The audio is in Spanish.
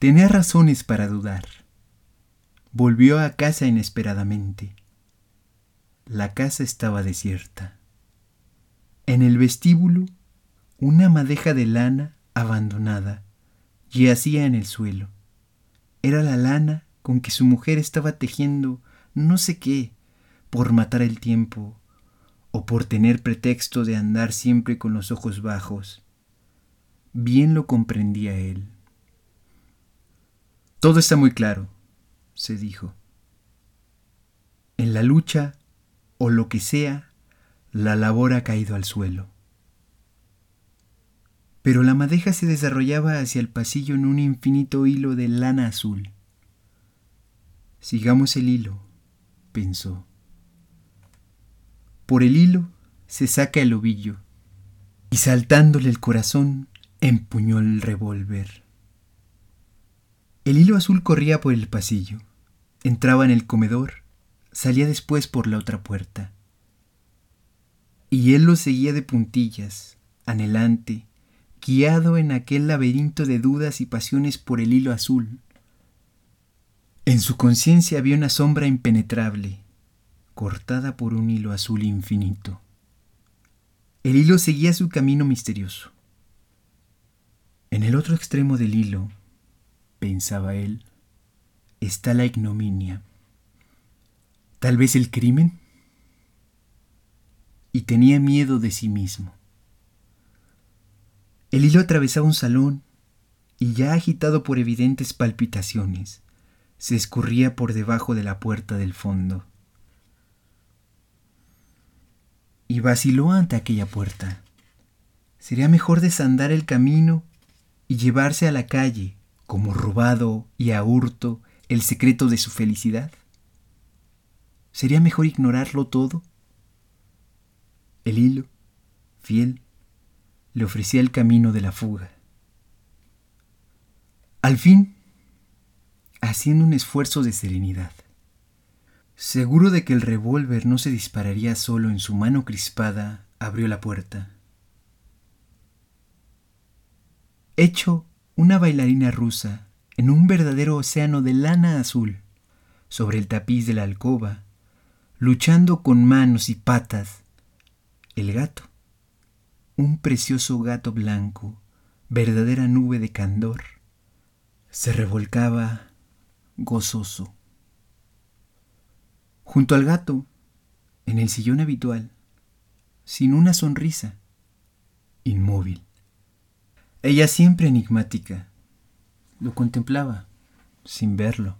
Tenía razones para dudar. Volvió a casa inesperadamente. La casa estaba desierta. En el vestíbulo, una madeja de lana abandonada yacía en el suelo. Era la lana con que su mujer estaba tejiendo no sé qué por matar el tiempo o por tener pretexto de andar siempre con los ojos bajos. Bien lo comprendía él. Todo está muy claro, se dijo. En la lucha, o lo que sea, la labor ha caído al suelo. Pero la madeja se desarrollaba hacia el pasillo en un infinito hilo de lana azul. Sigamos el hilo, pensó. Por el hilo se saca el ovillo, y saltándole el corazón, empuñó el revólver. El hilo azul corría por el pasillo, entraba en el comedor, salía después por la otra puerta. Y él lo seguía de puntillas, anhelante, guiado en aquel laberinto de dudas y pasiones por el hilo azul. En su conciencia había una sombra impenetrable, cortada por un hilo azul infinito. El hilo seguía su camino misterioso. En el otro extremo del hilo, pensaba él, está la ignominia. Tal vez el crimen. Y tenía miedo de sí mismo. El hilo atravesaba un salón y ya agitado por evidentes palpitaciones, se escurría por debajo de la puerta del fondo. y vaciló ante aquella puerta. Sería mejor desandar el camino y llevarse a la calle, como robado y a hurto, el secreto de su felicidad. ¿Sería mejor ignorarlo todo? El hilo, fiel, le ofrecía el camino de la fuga. Al fin, haciendo un esfuerzo de serenidad, Seguro de que el revólver no se dispararía solo en su mano crispada, abrió la puerta. Hecho una bailarina rusa en un verdadero océano de lana azul, sobre el tapiz de la alcoba, luchando con manos y patas, el gato, un precioso gato blanco, verdadera nube de candor, se revolcaba gozoso. Junto al gato, en el sillón habitual, sin una sonrisa, inmóvil. Ella siempre enigmática, lo contemplaba, sin verlo.